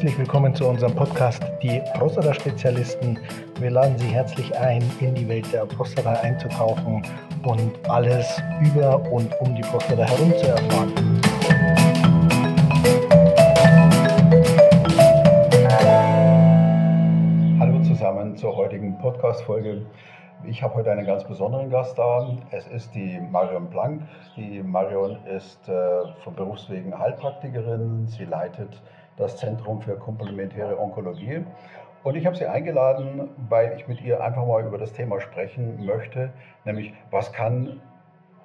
Herzlich willkommen zu unserem Podcast Die Prostata-Spezialisten. Wir laden Sie herzlich ein, in die Welt der Prostata einzutauchen und alles über und um die Prostata herum zu erfahren. Hallo zusammen zur heutigen Podcast-Folge. Ich habe heute einen ganz besonderen Gast da. Es ist die Marion Blank. Die Marion ist äh, von Berufswegen Heilpraktikerin. Sie leitet das Zentrum für komplementäre Onkologie. Und ich habe sie eingeladen, weil ich mit ihr einfach mal über das Thema sprechen möchte, nämlich was kann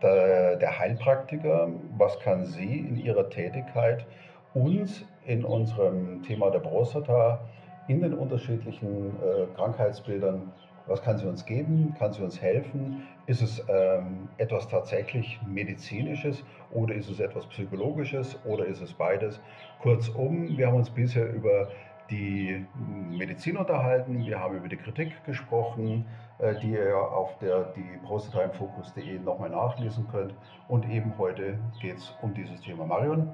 der, Heilpraktiker, was kann sie in ihrer Tätigkeit uns in unserem Thema der Prostata in den unterschiedlichen äh, Krankheitsbildern was kann sie uns geben? Kann sie uns helfen? Ist es ähm, etwas tatsächlich Medizinisches oder ist es etwas Psychologisches oder ist es beides? Kurzum, wir haben uns bisher über die Medizin unterhalten, wir haben über die Kritik gesprochen, äh, die ihr auf der die prostataimfokus.de nochmal nachlesen könnt. Und eben heute geht es um dieses Thema. Marion,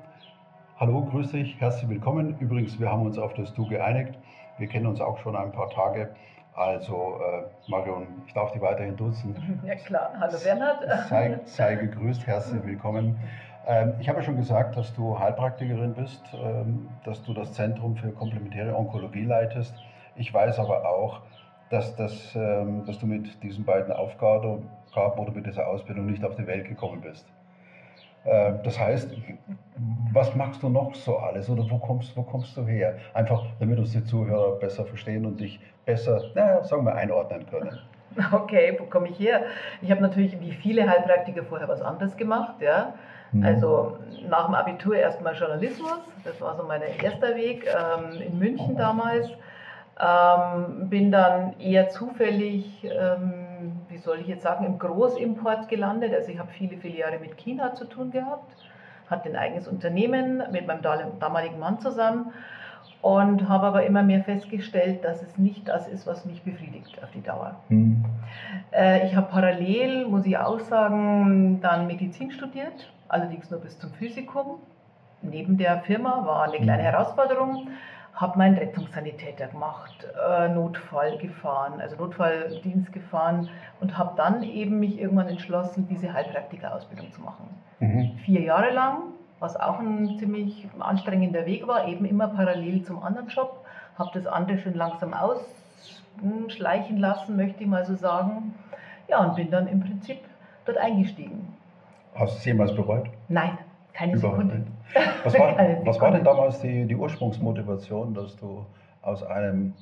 hallo, grüß dich, herzlich willkommen. Übrigens, wir haben uns auf das Du geeinigt. Wir kennen uns auch schon ein paar Tage. Also äh, Marion, ich darf dich weiterhin duzen. Ja klar, hallo Bernhard. Sei, sei gegrüßt, herzlich willkommen. Ähm, ich habe ja schon gesagt, dass du Heilpraktikerin bist, ähm, dass du das Zentrum für komplementäre Onkologie leitest. Ich weiß aber auch, dass, das, ähm, dass du mit diesen beiden Aufgaben oder mit dieser Ausbildung nicht auf die Welt gekommen bist. Äh, das heißt, was machst du noch so alles oder wo kommst, wo kommst du her? Einfach, damit uns die Zuhörer besser verstehen und dich besser, naja, sagen wir, einordnen können. Okay, wo komme ich her? Ich habe natürlich wie viele Heilpraktiker vorher was anderes gemacht. Ja? Mhm. Also nach dem Abitur erstmal Journalismus, das war so mein erster Weg ähm, in München damals. Ähm, bin dann eher zufällig ähm, wie soll ich jetzt sagen, im Großimport gelandet. Also ich habe viele, viele Jahre mit China zu tun gehabt, hatte ein eigenes Unternehmen mit meinem damaligen Mann zusammen und habe aber immer mehr festgestellt, dass es nicht das ist, was mich befriedigt auf die Dauer. Mhm. ich habe parallel, muss ich auch sagen, dann Medizin studiert, allerdings nur bis zum Physikum. Neben der Firma war eine kleine hm. Herausforderung habe meinen Rettungssanitäter gemacht, äh, Notfall gefahren, also Notfalldienst gefahren und habe dann eben mich irgendwann entschlossen, diese Heilpraktikerausbildung zu machen. Mhm. Vier Jahre lang, was auch ein ziemlich anstrengender Weg war, eben immer parallel zum anderen Job, habe das andere schon langsam ausschleichen lassen, möchte ich mal so sagen. Ja, und bin dann im Prinzip dort eingestiegen. Hast du es jemals bereut? Nein, keine Überhaupt Sekunde. Nicht. Was war, was war denn damals die, die Ursprungsmotivation, dass du aus einem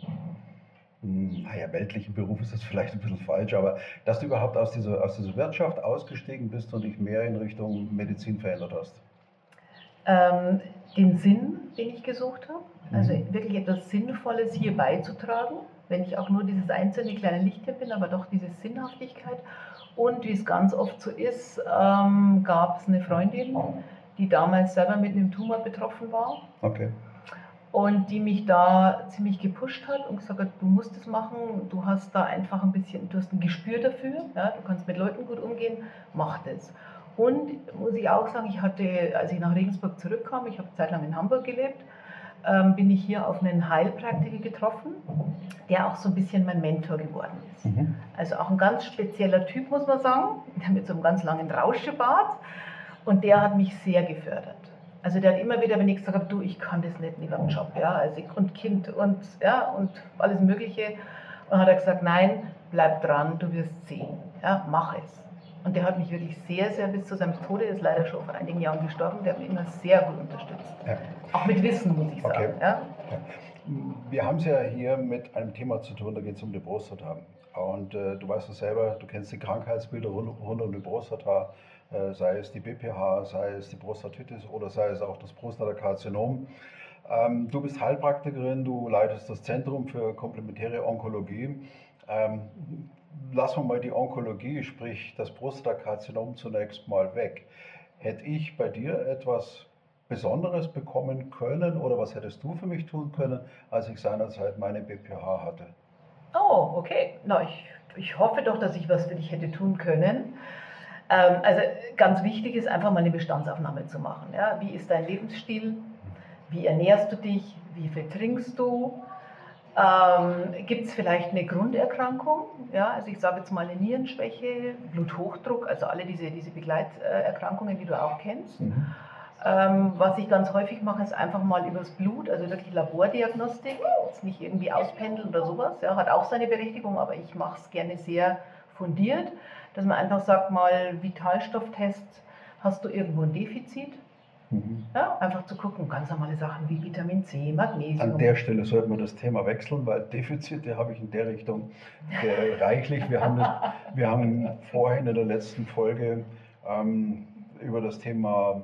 hm, naja, weltlichen Beruf ist das vielleicht ein bisschen falsch, aber dass du überhaupt aus dieser, aus dieser Wirtschaft ausgestiegen bist und dich mehr in Richtung Medizin verändert hast? Ähm, den Sinn, den ich gesucht habe, also mhm. wirklich etwas Sinnvolles hier beizutragen, wenn ich auch nur dieses einzelne kleine Lichtchen bin, aber doch diese Sinnhaftigkeit. Und wie es ganz oft so ist, ähm, gab es eine Freundin, die damals selber mit einem Tumor betroffen war. Okay. Und die mich da ziemlich gepusht hat und gesagt hat, du musst es machen, du hast da einfach ein bisschen, du hast ein Gespür dafür, ja, du kannst mit Leuten gut umgehen, mach das. Und muss ich auch sagen, ich hatte, als ich nach Regensburg zurückkam, ich habe Zeit lang in Hamburg gelebt, ähm, bin ich hier auf einen Heilpraktiker getroffen, der auch so ein bisschen mein Mentor geworden ist. Mhm. Also auch ein ganz spezieller Typ, muss man sagen, mit so einem ganz langen Rauschebart. Und der hat mich sehr gefördert. Also der hat immer wieder, wenn ich gesagt habe, du, ich kann das nicht neben dem Job, ja, also ich, und Kind und ja und alles Mögliche. Und hat er gesagt, nein, bleib dran, du wirst sehen, ja, mach es. Und der hat mich wirklich sehr, sehr bis zu seinem Tode, ist leider schon vor einigen Jahren gestorben, der hat mich immer sehr gut unterstützt. Ja. Auch mit Wissen, muss ich sagen. Okay. Ja? Wir haben es ja hier mit einem Thema zu tun, da geht es um die Prostata. Und äh, du weißt es selber, du kennst die Krankheitsbilder rund, rund um die Prostata. Äh, sei es die BPH, sei es die Prostatitis oder sei es auch das Prostatakarzinom. Ähm, du bist Heilpraktikerin, du leitest das Zentrum für komplementäre Onkologie. Ähm, lassen wir mal die Onkologie, sprich das Prostatakarzinom zunächst mal weg. Hätte ich bei dir etwas Besonderes bekommen können oder was hättest du für mich tun können, als ich seinerzeit meine BPH hatte? Oh, okay. Na, ich, ich hoffe doch, dass ich was für dich hätte tun können. Ähm, also ganz wichtig ist einfach mal eine Bestandsaufnahme zu machen. Ja? Wie ist dein Lebensstil? wie ernährst du dich, wie viel trinkst du, ähm, Gibt es vielleicht eine Grunderkrankung? Ja, also ich sage jetzt mal eine Nierenschwäche, Bluthochdruck, also alle diese, diese Begleiterkrankungen, die du auch kennst. Mhm. Ähm, was ich ganz häufig mache, ist einfach mal übers Blut, also wirklich Labordiagnostik, jetzt nicht irgendwie auspendeln oder sowas, ja, hat auch seine Berechtigung, aber ich mache es gerne sehr fundiert, dass man einfach sagt, mal Vitalstofftest, hast du irgendwo ein Defizit? Mhm. Ja, einfach zu gucken, ganz normale Sachen wie Vitamin C, Magnesium. An der Stelle sollten wir das Thema wechseln, weil Defizite habe ich in der Richtung reichlich. Wir haben, das, wir haben vorhin in der letzten Folge ähm, über das Thema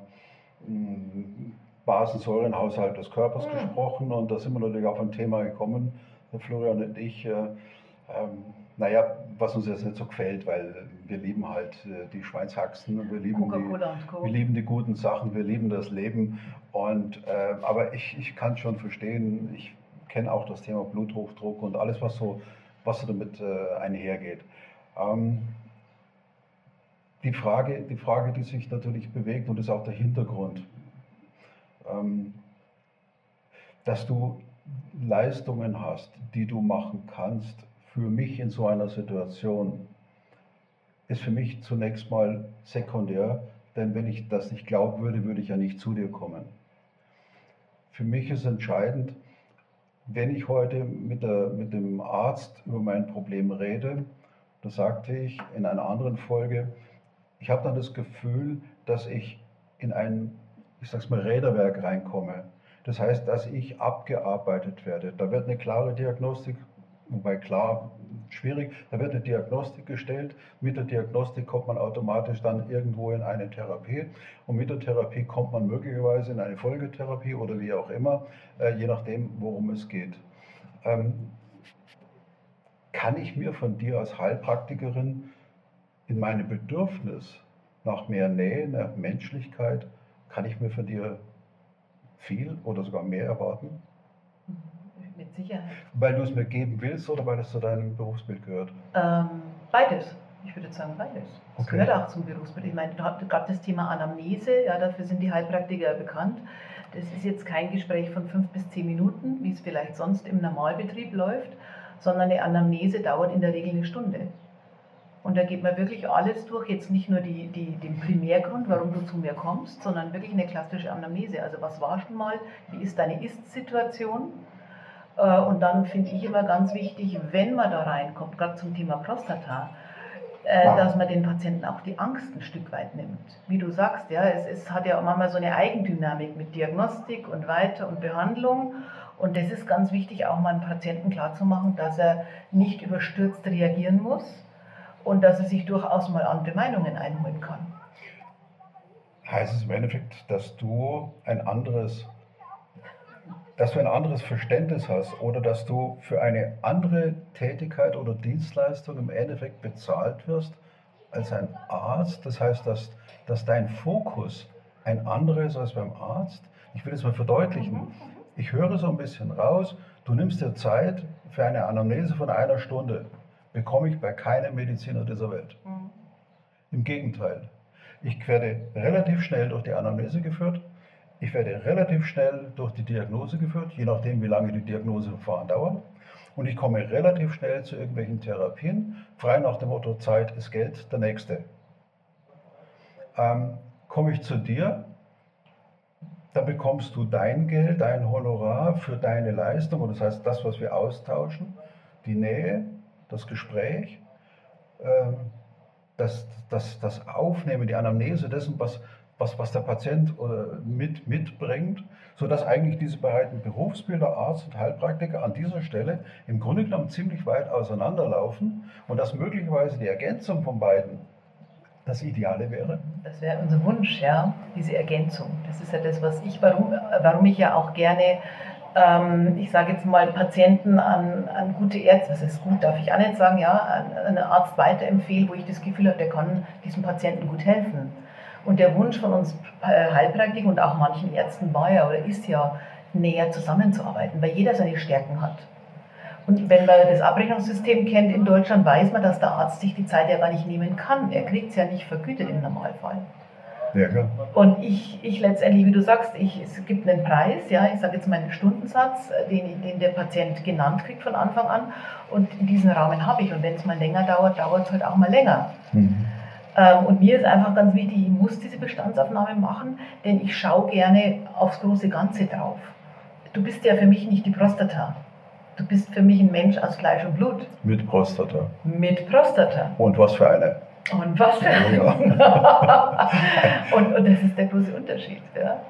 ähm, Basensäurenhaushalt des Körpers mhm. gesprochen und da sind wir natürlich auf ein Thema gekommen, Florian und ich. Äh, ähm, naja, was uns jetzt nicht so gefällt, weil wir lieben halt äh, die Schweinshaxen, wir lieben, die, wir lieben die guten Sachen, wir lieben das Leben. Und, äh, aber ich, ich kann schon verstehen, ich kenne auch das Thema Bluthochdruck und alles, was so, was so damit äh, einhergeht. Ähm, die, Frage, die Frage, die sich natürlich bewegt und ist auch der Hintergrund, ähm, dass du Leistungen hast, die du machen kannst, für mich in so einer Situation ist für mich zunächst mal sekundär, denn wenn ich das nicht glauben würde, würde ich ja nicht zu dir kommen. Für mich ist entscheidend, wenn ich heute mit, der, mit dem Arzt über mein Problem rede, da sagte ich in einer anderen Folge, ich habe dann das Gefühl, dass ich in ein, ich sag's mal, Räderwerk reinkomme. Das heißt, dass ich abgearbeitet werde. Da wird eine klare Diagnostik Wobei klar, schwierig, da wird eine Diagnostik gestellt. Mit der Diagnostik kommt man automatisch dann irgendwo in eine Therapie. Und mit der Therapie kommt man möglicherweise in eine Folgetherapie oder wie auch immer, äh, je nachdem, worum es geht. Ähm, kann ich mir von dir als Heilpraktikerin in meinem Bedürfnis nach mehr Nähe, nach Menschlichkeit, kann ich mir von dir viel oder sogar mehr erwarten? Mit Sicherheit. Weil du es mir geben willst oder weil es zu deinem Berufsbild gehört? Ähm, beides. Ich würde sagen beides. Es okay. gehört auch zum Berufsbild. Ich meine, gerade das Thema Anamnese, ja, dafür sind die Heilpraktiker bekannt. Das ist jetzt kein Gespräch von fünf bis zehn Minuten, wie es vielleicht sonst im Normalbetrieb läuft, sondern eine Anamnese dauert in der Regel eine Stunde. Und da geht man wirklich alles durch, jetzt nicht nur die, die, den Primärgrund, warum du zu mir kommst, sondern wirklich eine klassische Anamnese. Also was war schon mal, wie ist deine Ist-Situation, und dann finde ich immer ganz wichtig, wenn man da reinkommt, gerade zum Thema Prostata, äh, dass man den Patienten auch die Angst ein Stück weit nimmt. Wie du sagst, ja, es, es hat ja manchmal so eine Eigendynamik mit Diagnostik und Weiter- und Behandlung. Und das ist ganz wichtig, auch mal einem Patienten klarzumachen, dass er nicht überstürzt reagieren muss und dass er sich durchaus mal andere Meinungen einholen kann. Heißt es im Endeffekt, dass du ein anderes dass du ein anderes Verständnis hast oder dass du für eine andere Tätigkeit oder Dienstleistung im Endeffekt bezahlt wirst als ein Arzt. Das heißt, dass, dass dein Fokus ein anderer ist als beim Arzt. Ich will es mal verdeutlichen. Ich höre so ein bisschen raus, du nimmst dir Zeit für eine Anamnese von einer Stunde. Bekomme ich bei keinem Mediziner dieser Welt. Mhm. Im Gegenteil. Ich werde relativ schnell durch die Anamnese geführt ich werde relativ schnell durch die Diagnose geführt, je nachdem, wie lange die Diagnoseverfahren dauern. Und ich komme relativ schnell zu irgendwelchen Therapien, frei nach dem Motto, Zeit ist Geld, der nächste. Ähm, komme ich zu dir, dann bekommst du dein Geld, dein Honorar für deine Leistung, und das heißt das, was wir austauschen, die Nähe, das Gespräch, ähm, das, das, das Aufnehmen, die Anamnese dessen, was, was, was der Patient äh, mit, mitbringt, sodass eigentlich diese beiden Berufsbilder, Arzt und Heilpraktiker, an dieser Stelle im Grunde genommen ziemlich weit auseinanderlaufen und dass möglicherweise die Ergänzung von beiden das Ideale wäre? Das wäre unser Wunsch, ja, diese Ergänzung. Das ist ja das, was ich, warum, warum ich ja auch gerne, ähm, ich sage jetzt mal, Patienten an, an gute Ärzte, was ist gut, darf ich auch nicht sagen, ja, an einen Arzt weiterempfehle, wo ich das Gefühl habe, der kann diesem Patienten gut helfen. Und der Wunsch von uns äh, Heilpraktikern und auch manchen Ärzten war ja oder ist ja, näher zusammenzuarbeiten, weil jeder seine Stärken hat. Und wenn man das Abrechnungssystem kennt in Deutschland, weiß man, dass der Arzt sich die Zeit ja gar nicht nehmen kann. Er kriegt es ja nicht vergütet im Normalfall. Ja, klar. Und ich, ich letztendlich, wie du sagst, ich, es gibt einen Preis, ja, ich sage jetzt mal einen Stundensatz, äh, den, den der Patient genannt kriegt von Anfang an. Und diesen Rahmen habe ich. Und wenn es mal länger dauert, dauert es halt auch mal länger. Mhm. Ähm, und mir ist einfach ganz wichtig, ich muss diese Bestandsaufnahme machen, denn ich schaue gerne aufs große Ganze drauf. Du bist ja für mich nicht die Prostata. Du bist für mich ein Mensch aus Fleisch und Blut. Mit Prostata. Mit Prostata. Und was für eine? Und was für eine? Ja. und, und das ist der große Unterschied. Ja?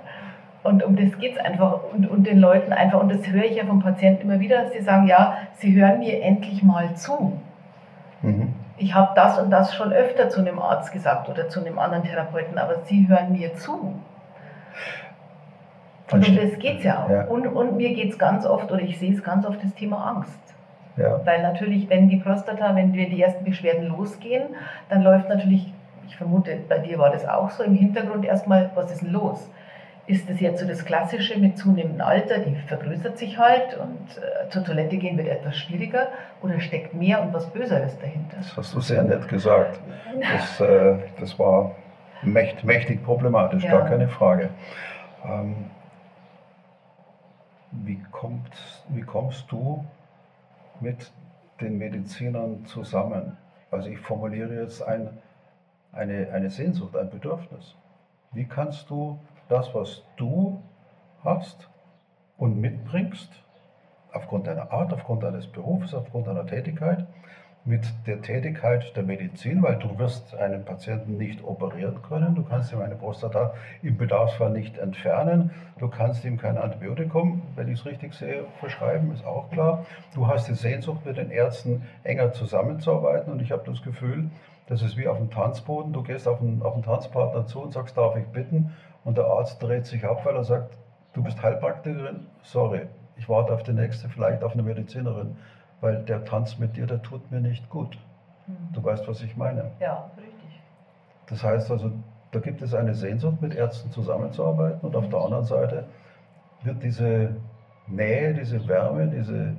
Und um das geht es einfach. Und, und den Leuten einfach, und das höre ich ja vom Patienten immer wieder, dass sie sagen, ja, sie hören mir endlich mal zu. Mhm. Ich habe das und das schon öfter zu einem Arzt gesagt oder zu einem anderen Therapeuten, aber sie hören mir zu. Und um das geht es ja auch. Ja. Und, und mir geht es ganz oft, oder ich sehe es ganz oft, das Thema Angst. Ja. Weil natürlich, wenn die Prostata, wenn wir die ersten Beschwerden losgehen, dann läuft natürlich, ich vermute, bei dir war das auch so, im Hintergrund erstmal, was ist denn los? Ist das jetzt so das Klassische mit zunehmendem Alter, die vergrößert sich halt und äh, zur Toilette gehen wird etwas schwieriger oder steckt mehr und was Böseres dahinter? Das hast du sehr nett gesagt. Das, äh, das war mächt, mächtig problematisch, ja. gar keine Frage. Ähm, wie, kommt, wie kommst du mit den Medizinern zusammen? Also ich formuliere jetzt ein, eine, eine Sehnsucht, ein Bedürfnis. Wie kannst du das, was du hast und mitbringst, aufgrund deiner Art, aufgrund deines Berufes, aufgrund deiner Tätigkeit, mit der Tätigkeit der Medizin, weil du wirst einen Patienten nicht operieren können, du kannst ihm eine Prostata im Bedarfsfall nicht entfernen, du kannst ihm kein Antibiotikum, wenn ich es richtig sehe, verschreiben, ist auch klar. Du hast die Sehnsucht, mit den Ärzten enger zusammenzuarbeiten und ich habe das Gefühl, das ist wie auf dem Tanzboden, du gehst auf einen, auf einen Tanzpartner zu und sagst, darf ich bitten? Und der Arzt dreht sich ab, weil er sagt, du bist Heilpraktikerin, sorry, ich warte auf die nächste, vielleicht auf eine Medizinerin weil der Tanz mit dir, der tut mir nicht gut. Mhm. Du weißt, was ich meine. Ja, richtig. Das heißt also, da gibt es eine Sehnsucht, mit Ärzten zusammenzuarbeiten und auf der anderen Seite wird diese Nähe, diese Wärme, diese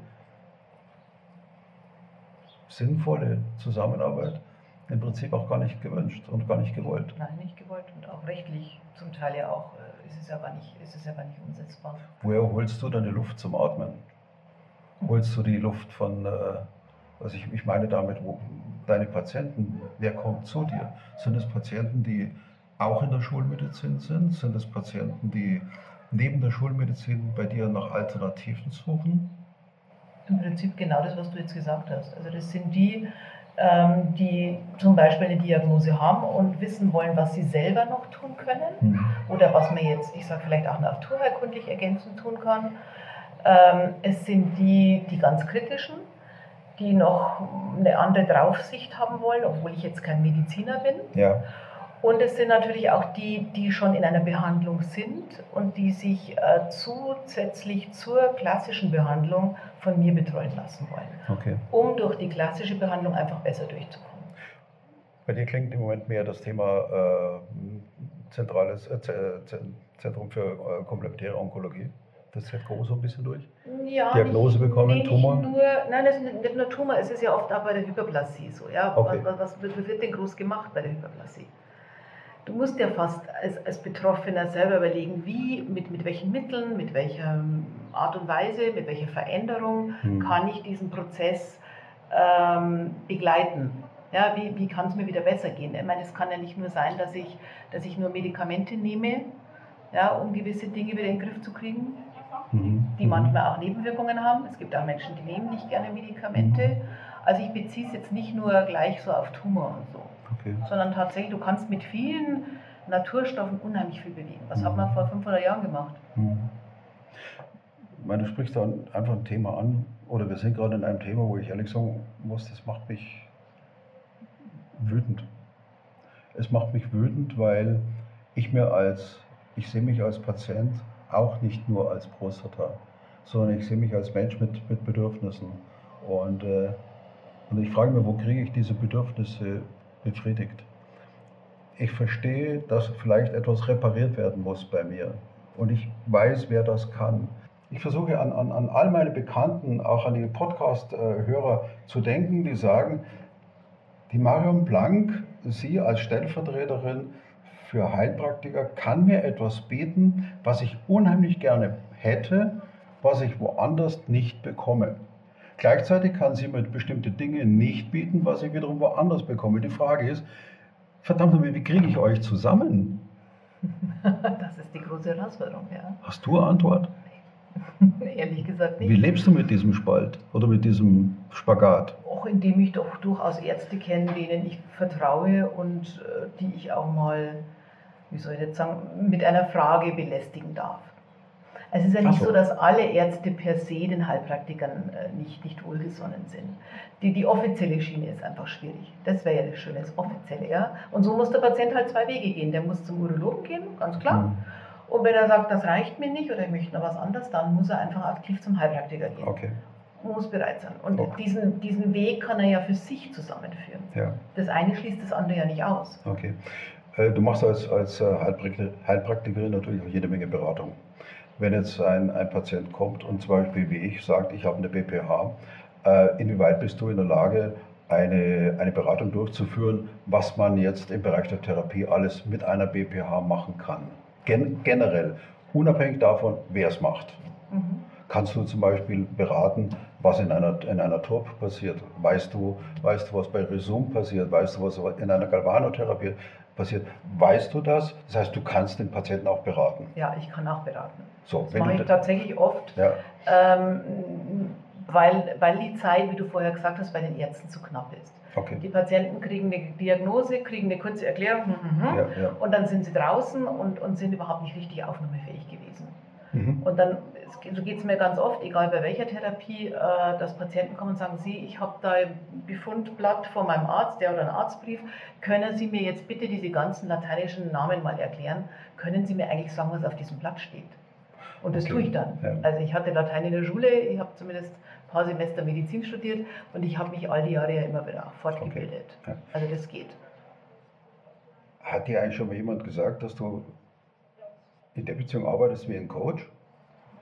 sinnvolle Zusammenarbeit im Prinzip auch gar nicht gewünscht und gar nicht gewollt. Nein, nicht gewollt und auch rechtlich zum Teil ja auch äh, ist es gar nicht, ist es gar nicht umsetzbar. Woher holst du deine Luft zum Atmen? holst du die Luft von, äh, also ich, ich meine damit, wo deine Patienten, wer kommt zu dir? Sind es Patienten, die auch in der Schulmedizin sind? Sind es Patienten, die neben der Schulmedizin bei dir nach Alternativen suchen? Im Prinzip genau das, was du jetzt gesagt hast. Also das sind die, die zum Beispiel eine Diagnose haben und wissen wollen, was sie selber noch tun können mhm. oder was man jetzt, ich sage vielleicht auch naturheilkundlich ergänzend tun kann. Ähm, es sind die, die ganz kritischen, die noch eine andere Draufsicht haben wollen, obwohl ich jetzt kein Mediziner bin. Ja. Und es sind natürlich auch die, die schon in einer Behandlung sind und die sich äh, zusätzlich zur klassischen Behandlung von mir betreuen lassen wollen, okay. um durch die klassische Behandlung einfach besser durchzukommen. Bei dir klingt im Moment mehr das Thema äh, zentrales äh, Zentrum für äh, komplementäre Onkologie das ZKO so ein bisschen durch? Ja, Diagnose nicht, bekommen, nee, Tumor? Nur, nein, das ist nicht nur Tumor, es ist ja oft auch bei der Hyperplasie so. Ja? Okay. Was, was, was, wird denn groß gemacht bei der Hyperplasie? Du musst ja fast als, als Betroffener selber überlegen, wie, mit, mit welchen Mitteln, mit welcher Art und Weise, mit welcher Veränderung hm. kann ich diesen Prozess ähm, begleiten. Ja, wie, wie kann es mir wieder besser gehen? Ich meine, es kann ja nicht nur sein, dass ich, dass ich nur Medikamente nehme, ja, um gewisse Dinge wieder in den Griff zu kriegen, mhm. die manchmal auch Nebenwirkungen haben. Es gibt auch Menschen, die nehmen nicht gerne Medikamente. Mhm. Also ich beziehe es jetzt nicht nur gleich so auf Tumor und so, okay. sondern tatsächlich, du kannst mit vielen Naturstoffen unheimlich viel bewegen. Was mhm. hat man vor 500 Jahren gemacht? Mhm. Ich meine, du sprichst da einfach ein Thema an, oder wir sind gerade in einem Thema, wo ich ehrlich sagen muss, das macht mich wütend. Es macht mich wütend, weil ich mir als, ich sehe mich als Patient auch nicht nur als Prostata, sondern ich sehe mich als Mensch mit, mit Bedürfnissen. Und, äh, und ich frage mich, wo kriege ich diese Bedürfnisse befriedigt? Ich verstehe, dass vielleicht etwas repariert werden muss bei mir. Und ich weiß, wer das kann. Ich versuche an, an, an all meine Bekannten, auch an die Podcast-Hörer zu denken, die sagen, die Marion Blank, Sie als Stellvertreterin für Heilpraktiker kann mir etwas bieten, was ich unheimlich gerne hätte, was ich woanders nicht bekomme. Gleichzeitig kann sie mir bestimmte Dinge nicht bieten, was ich wiederum woanders bekomme. Die Frage ist, verdammt nochmal, wie kriege ich euch zusammen? Das ist die große Herausforderung, ja. Hast du eine Antwort? Ehrlich gesagt nicht. Wie lebst du mit diesem Spalt oder mit diesem Spagat? Auch indem ich doch durchaus Ärzte kenne, denen ich vertraue und äh, die ich auch mal, wie soll ich jetzt sagen, mit einer Frage belästigen darf. Es ist ja nicht so. so, dass alle Ärzte per se den Heilpraktikern äh, nicht, nicht wohlgesonnen sind. Die, die offizielle Schiene ist einfach schwierig. Das wäre ja das Schöne, das Offizielle. Ja? Und so muss der Patient halt zwei Wege gehen. Der muss zum Urologen gehen, ganz klar. Hm, Und wenn er sagt, das reicht mir nicht oder ich möchte noch was anderes, dann muss er einfach aktiv zum Heilpraktiker gehen. Okay, Muss bereit sein. Und Okay. diesen, diesen Weg kann er ja für sich zusammenführen. ja, Das eine schließt das andere ja nicht aus. okay. Äh, Du machst als, als äh, Heilprakti- Heilpraktikerin natürlich auch jede Menge Beratung. Wenn jetzt ein, ein Patient kommt und zum Beispiel wie ich sagt, ich habe eine BPH, äh, inwieweit bist du in der Lage, eine, eine Beratung durchzuführen, was man jetzt im Bereich der Therapie alles mit einer BPH machen kann? Gen generell, unabhängig davon, wer es macht. Mhm. Kannst du zum Beispiel beraten, was in einer, in einer TURP passiert? Weißt du, weißt du, was bei Resum passiert? Weißt du, was in einer Galvanotherapie passiert? Weißt du das? Das heißt, du kannst den Patienten auch beraten. Ja, ich kann auch beraten. So, Das mache ich tatsächlich oft, ja, ähm, weil, weil die Zeit, wie du vorher gesagt hast, bei den Ärzten zu knapp ist. okay. Die Patienten kriegen eine Diagnose, kriegen eine kurze Erklärung mhm, Ja, ja. und dann sind sie draußen und, und sind überhaupt nicht richtig aufnahmefähig gewesen. Mhm. Und dann, so geht es mir ganz oft, egal bei welcher Therapie, äh, dass Patienten kommen und sagen, Sie, ich habe da ein Befundblatt von meinem Arzt, der oder einen Arztbrief, können Sie mir jetzt bitte diese ganzen lateinischen Namen mal erklären? Können Sie mir eigentlich sagen, was auf diesem Blatt steht? Und das Okay. tue ich dann. Ja. Also ich hatte Latein in der Schule, ich habe zumindest ein paar Semester Medizin studiert und ich habe mich all die Jahre ja immer wieder fortgebildet. Ja. Also das geht. Hat dir eigentlich schon mal jemand gesagt, dass du in der Beziehung arbeitest wie ein Coach?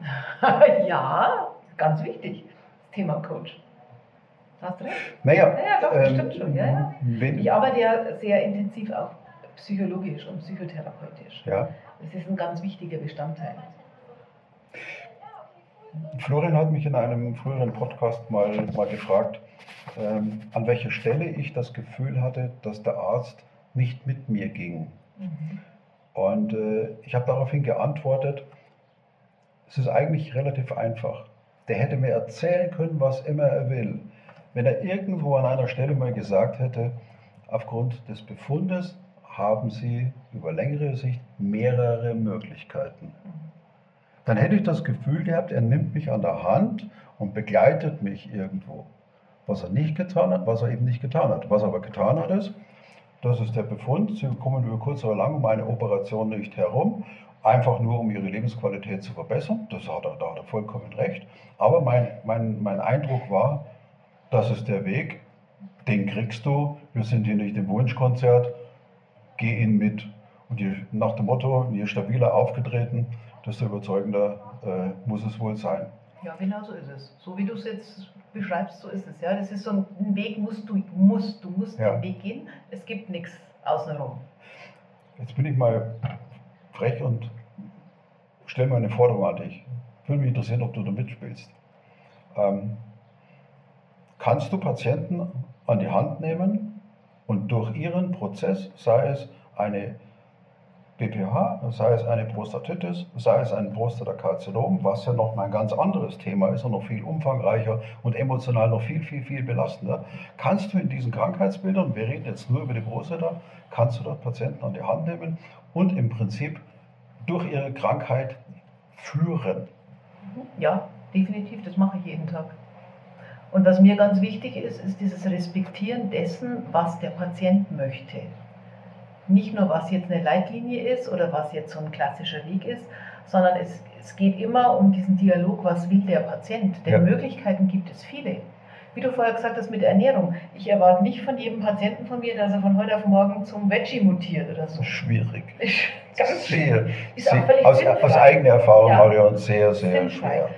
ja, ganz wichtig, das Thema Coach. Hast recht. Naja, Ja, ja, doch, das stimmt schon, ja, ja. Ich arbeite ja sehr intensiv auch psychologisch und psychotherapeutisch. ja. Das ist ein ganz wichtiger Bestandteil. Florian hat mich in einem früheren Podcast mal, mal gefragt, ähm, an welcher Stelle ich das Gefühl hatte, dass der Arzt nicht mit mir ging. Und äh, ich habe daraufhin geantwortet, es ist eigentlich relativ einfach. Der hätte mir erzählen können, was immer er will. Wenn er irgendwo an einer Stelle mal gesagt hätte, aufgrund des Befundes haben Sie über längere Sicht mehrere Möglichkeiten dann hätte ich das Gefühl gehabt, er nimmt mich an der Hand und begleitet mich irgendwo. Was er nicht getan hat, was er eben nicht getan hat. Was er aber getan hat, ist, das ist der Befund, Sie kommen über kurz oder lang um eine Operation nicht herum, einfach nur um Ihre Lebensqualität zu verbessern. Das hat er, da hat er vollkommen recht. Aber mein, mein, mein Eindruck war, das ist der Weg, den kriegst du, wir sind hier nicht im Wunschkonzert, geh ihn mit. Und je, nach dem Motto, je stabiler aufgetreten, desto überzeugender äh, muss es wohl sein. Ja, genau so ist es. So wie du es jetzt beschreibst, so ist es. Ja, das ist so ein ein Weg, musst du, musst, du musst Ja. den Weg gehen. Es gibt nichts außenrum. Jetzt bin ich mal frech und stelle mal eine Forderung an dich. Würde mich interessieren, ob du da mitspielst. Ähm, kannst du Patienten an die Hand nehmen und durch ihren Prozess, sei es eine BPH, sei es eine Prostatitis, sei es ein Prostatakarzinom, was ja noch mal ein ganz anderes Thema ist und noch viel umfangreicher und emotional noch viel, viel, viel belastender. Kannst du in diesen Krankheitsbildern, wir reden jetzt nur über die Prostata, kannst du dort Patienten an die Hand nehmen und im Prinzip durch ihre Krankheit führen. Ja, definitiv, das mache ich jeden Tag. Und was mir ganz wichtig ist, ist dieses Respektieren dessen, was der Patient möchte. Nicht nur, was jetzt eine Leitlinie ist oder was jetzt so ein klassischer Weg ist, sondern es, es geht immer um diesen Dialog, was will der Patient. Denn Ja. Möglichkeiten gibt es viele. Wie du vorher gesagt hast mit Ernährung. Ich erwarte nicht von jedem Patienten von mir, dass er von heute auf morgen zum Veggie mutiert oder so. Schwierig. Ist ganz Sehr, Ist auch sehr völlig aus, sinnfrei. aus eigener Erfahrung, Ja. Marion, sehr, sehr Sinnfrei. schwer.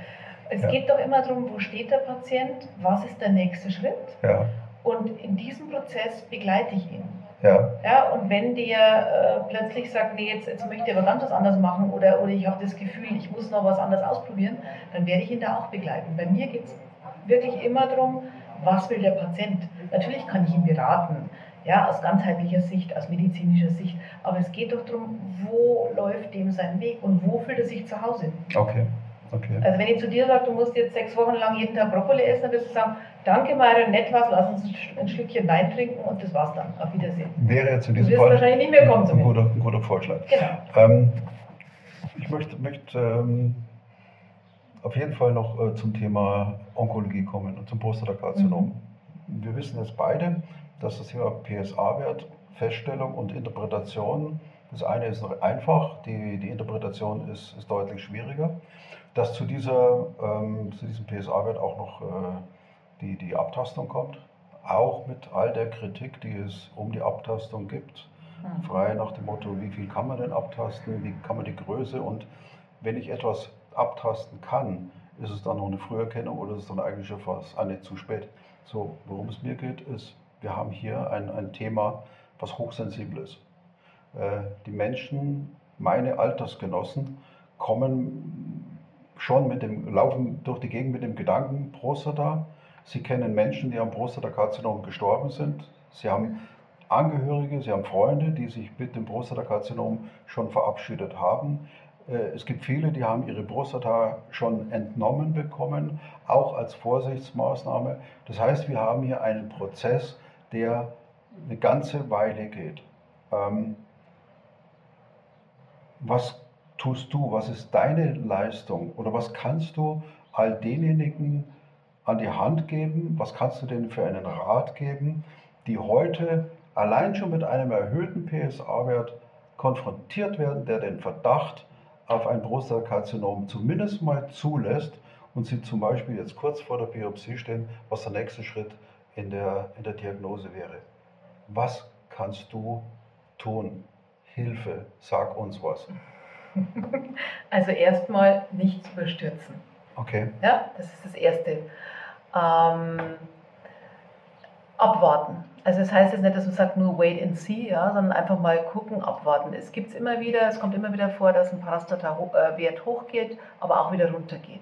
Es Ja. geht doch immer darum, wo steht der Patient, was ist der nächste Schritt Ja. und in diesem Prozess begleite ich ihn. Ja. ja. Und wenn der äh, plötzlich sagt, nee, jetzt, jetzt möchte ich aber ganz was anderes machen oder, oder ich habe das Gefühl, ich muss noch was anderes ausprobieren, dann werde ich ihn da auch begleiten. Bei mir geht es wirklich immer darum, was will der Patient. Natürlich kann ich ihn beraten, ja, aus ganzheitlicher Sicht, aus medizinischer Sicht, aber es geht doch darum, wo läuft dem sein Weg und wo fühlt er sich zu Hause. Okay. Okay. Also wenn ich zu dir sage, du musst jetzt sechs Wochen lang jeden Tag Brokkoli essen, dann wirst du sagen, danke Mario, nett was, lass uns ein Stückchen Wein trinken und das war's dann. Auf Wiedersehen. Wäre jetzt in diesem du wirst Fall wahrscheinlich nicht mehr kommen ein, guter, ein guter Vorschlag. Genau. Ähm, ich möchte, möchte ähm, auf jeden Fall noch äh, zum Thema Onkologie kommen und zum Prostatakarzinom. Mhm. Wir wissen jetzt beide, dass das Thema PSA-Wert, Feststellung und Interpretation, das eine ist noch einfach, die, die Interpretation ist, ist deutlich schwieriger dass zu, dieser, ähm, zu diesem PSA-Wert auch noch äh, die, die Abtastung kommt, auch mit all der Kritik, die es um die Abtastung gibt. Mhm. Frei nach dem Motto, wie viel kann man denn abtasten, wie kann man die Größe und wenn ich etwas abtasten kann, ist es dann noch eine Früherkennung oder ist es dann eigentlich schon fast ah, nicht zu spät. So, worum es mir geht, ist, wir haben hier ein, ein Thema, was hochsensibel ist. Äh, die Menschen, meine Altersgenossen, kommen schon mit dem Laufen durch die Gegend mit dem Gedanken Prostata. Sie kennen Menschen, die am Prostatakarzinom gestorben sind. Sie haben Angehörige, sie haben Freunde, die sich mit dem Prostatakarzinom schon verabschiedet haben. Äh, es gibt viele, die haben ihre Prostata schon entnommen bekommen, auch als Vorsichtsmaßnahme. Das heißt, wir haben hier einen Prozess, der eine ganze Weile geht. Ähm, was tust du? Was ist deine Leistung? Oder was kannst du all denjenigen an die Hand geben? Was kannst du denen für einen Rat geben, die heute allein schon mit einem erhöhten PSA-Wert konfrontiert werden, der den Verdacht auf ein Brustkarzinom zumindest mal zulässt und sie zum Beispiel jetzt kurz vor der Biopsie stehen, was der nächste Schritt in der, in der Diagnose wäre. Was kannst du tun? Hilfe, sag uns was. Also erstmal nichts überstürzen. Okay. Ja, das ist das Erste. Ähm, abwarten. Also das heißt jetzt nicht, dass man sagt nur wait and see, ja, sondern einfach mal gucken, abwarten. Es gibt immer wieder, es kommt immer wieder vor, dass ein Parastata-Wert hochgeht, aber auch wieder runtergeht.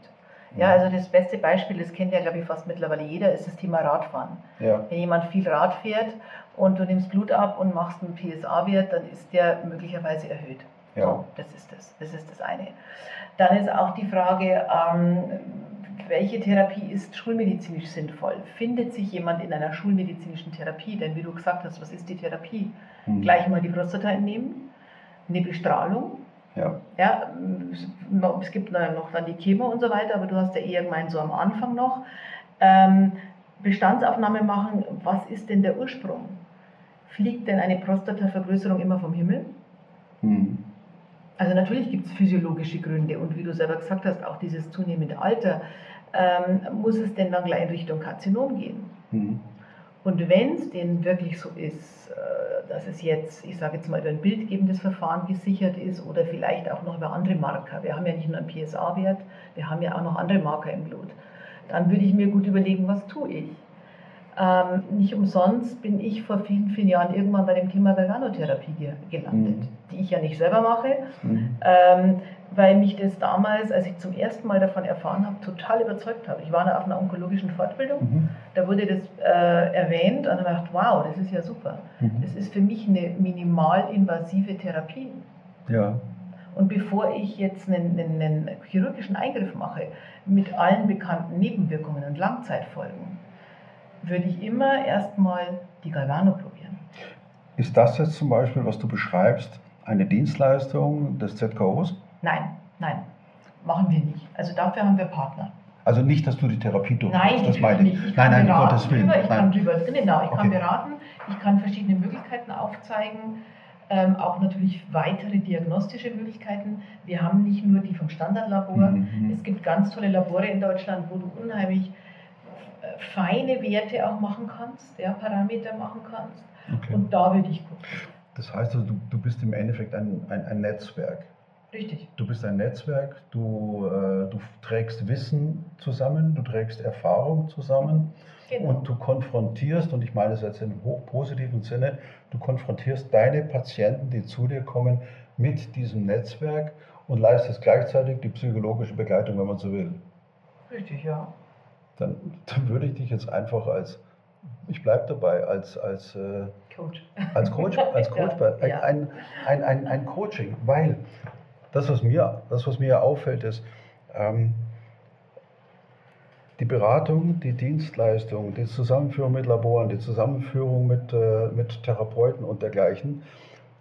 Ja, mhm. also das beste Beispiel, das kennt ja glaube ich fast mittlerweile jeder, ist das Thema Radfahren. Ja. Wenn jemand viel Rad fährt und du nimmst Blut ab und machst einen PSA-Wert, dann ist der möglicherweise erhöht. Ja. So, das ist das. Das ist das eine. Dann ist auch die Frage, ähm, welche Therapie ist schulmedizinisch sinnvoll? Findet sich jemand in einer schulmedizinischen Therapie? Denn wie du gesagt hast, was ist die Therapie? Hm. Gleich mal die Prostata entnehmen, eine Bestrahlung. Ja. ja. Es gibt noch dann die Chemo und so weiter, aber du hast ja eher gemeint, so am Anfang noch. Ähm, Bestandsaufnahme machen, was ist denn der Ursprung? Fliegt denn eine Prostatavergrößerung immer vom Himmel? Hm. Also natürlich gibt es physiologische Gründe und wie du selber gesagt hast, auch dieses zunehmende Alter, ähm, muss es denn dann gleich in Richtung Karzinom gehen. Mhm. Und wenn es denn wirklich so ist, äh, dass es jetzt, ich sage jetzt mal, über ein bildgebendes Verfahren gesichert ist oder vielleicht auch noch über andere Marker, wir haben ja nicht nur einen PSA-Wert, wir haben ja auch noch andere Marker im Blut, dann würde ich mir gut überlegen, was tue ich. Ähm, nicht umsonst bin ich vor vielen, vielen Jahren irgendwann bei dem Thema Veganotherapie gelandet, mhm. die ich ja nicht selber mache, mhm. ähm, weil mich das damals, als ich zum ersten Mal davon erfahren habe, total überzeugt habe. Ich war auf einer onkologischen Fortbildung, mhm. da wurde das äh, erwähnt und habe gedacht, wow, das ist ja super. Mhm. Das ist für mich eine minimalinvasive Therapie. Ja. Und bevor ich jetzt einen, einen, einen chirurgischen Eingriff mache, mit allen bekannten Nebenwirkungen und Langzeitfolgen, würde ich immer erstmal die Galvano probieren. Ist das jetzt zum Beispiel, was du beschreibst, eine Dienstleistung des ZKOs? Nein, nein, machen wir nicht. Also dafür haben wir Partner. Also nicht, dass du die Therapie durchführst, nein, das meine ich. ich nein, nein, beraten, Gottes Willen. Drüber, ich nein. kann drüber, genau, ich okay. kann beraten, ich kann verschiedene Möglichkeiten aufzeigen, ähm, auch natürlich weitere diagnostische Möglichkeiten. Wir haben nicht nur die vom Standardlabor, mhm. mhm. es gibt ganz tolle Labore in Deutschland, wo du unheimlich feine Werte auch machen kannst, ja, Parameter machen kannst. Okay. Und da würde ich gucken. Das heißt also, du, du bist im Endeffekt ein, ein, ein Netzwerk. Richtig. Du bist ein Netzwerk, du, äh, du trägst Wissen zusammen, du trägst Erfahrung zusammen Genau. Und du konfrontierst, und ich meine das jetzt im hochpositiven Sinne, du konfrontierst deine Patienten, die zu dir kommen, mit diesem Netzwerk und leistest gleichzeitig die psychologische Begleitung, wenn man so will. Richtig, ja. Dann, dann würde ich dich jetzt einfach als, ich bleibe dabei, als, als, äh, Coach. als Coach, als Coach ja. Ein, ein, ein, ein Coaching, weil das, was mir, das, was mir auffällt, ist, ähm, die Beratung, die Dienstleistung, die Zusammenführung mit Laboren, die Zusammenführung mit, äh, mit Therapeuten und dergleichen,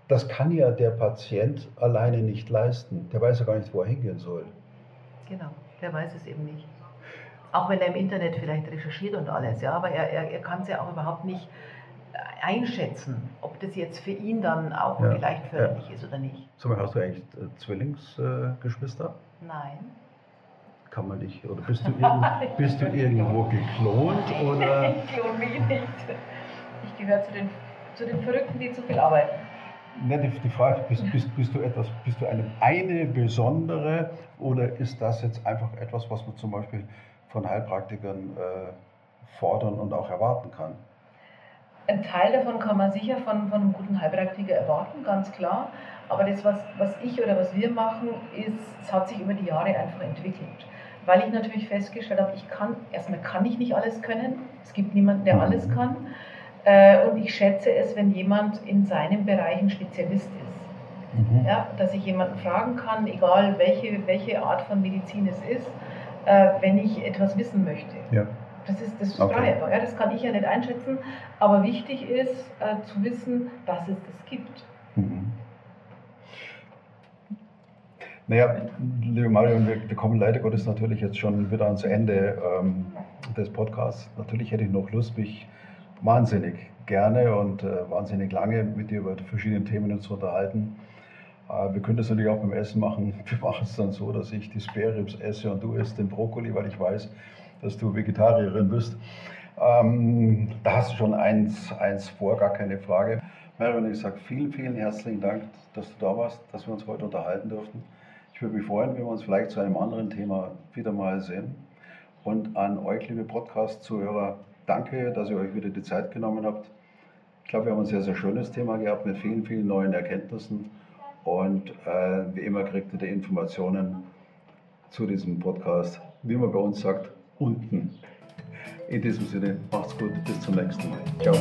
das kann ja der Patient alleine nicht leisten. Der weiß ja gar nicht, wo er hingehen soll. Genau, der weiß es eben nicht. Auch wenn er im Internet vielleicht recherchiert und alles, ja, aber er, er, er kann es ja auch überhaupt nicht äh, einschätzen, ob das jetzt für ihn dann auch ja, vielleicht förderlich ja. ist oder nicht. Sag mal, hast du eigentlich äh, Zwillingsgeschwister? Nein kann man dich, oder bist du, irgend, bist du irgendwo geklont? Oder? Ich klone mich nicht. Ich gehöre zu den, zu den Verrückten, die zu viel arbeiten. Ne, die, die Frage bist, bist, bist du etwas, bist du eine, eine besondere oder ist das jetzt einfach etwas, was man zum Beispiel von Heilpraktikern äh, fordern und auch erwarten kann? Ein Teil davon kann man sicher von, von einem guten Heilpraktiker erwarten, ganz klar. Aber das, was, was ich oder was wir machen, ist, es hat sich über die Jahre einfach entwickelt weil ich natürlich festgestellt habe, ich kann, erstmal kann ich nicht alles können, es gibt niemanden, der alles kann. Äh, und ich schätze es, wenn jemand in seinem Bereich ein Spezialist ist. Mhm. Ja, dass ich jemanden fragen kann, egal welche, welche Art von Medizin es ist, äh, wenn ich etwas wissen möchte. Ja. Das ist, das okay. einfach, ja, das kann ich ja nicht einschätzen, aber wichtig ist äh, zu wissen, dass es das gibt. Mhm. Naja, liebe Marion, wir, wir, kommen leider Gottes natürlich jetzt schon wieder ans Ende ähm, des Podcasts. Natürlich hätte ich noch Lust, mich wahnsinnig gerne und äh, wahnsinnig lange mit dir über die verschiedenen Themen zu unterhalten. Äh, wir können das natürlich auch beim Essen machen. Wir machen es dann so, dass ich die Spareribs esse und du isst den Brokkoli, weil ich weiß, dass du Vegetarierin bist. Ähm, da hast du schon eins, eins vor, gar keine Frage. Marion, ich sage vielen, vielen herzlichen Dank, dass du da warst, dass wir uns heute unterhalten durften. Ich würde mich freuen, wenn wir uns vielleicht zu einem anderen Thema wieder mal sehen. Und an euch, liebe Podcast-Zuhörer, danke, dass ihr euch wieder die Zeit genommen habt. Ich glaube, wir haben ein sehr, sehr schönes Thema gehabt mit vielen, vielen neuen Erkenntnissen. Und äh, wie immer kriegt ihr die Informationen zu diesem Podcast, wie man bei uns sagt, unten. In diesem Sinne, macht's gut, bis zum nächsten Mal. Ciao.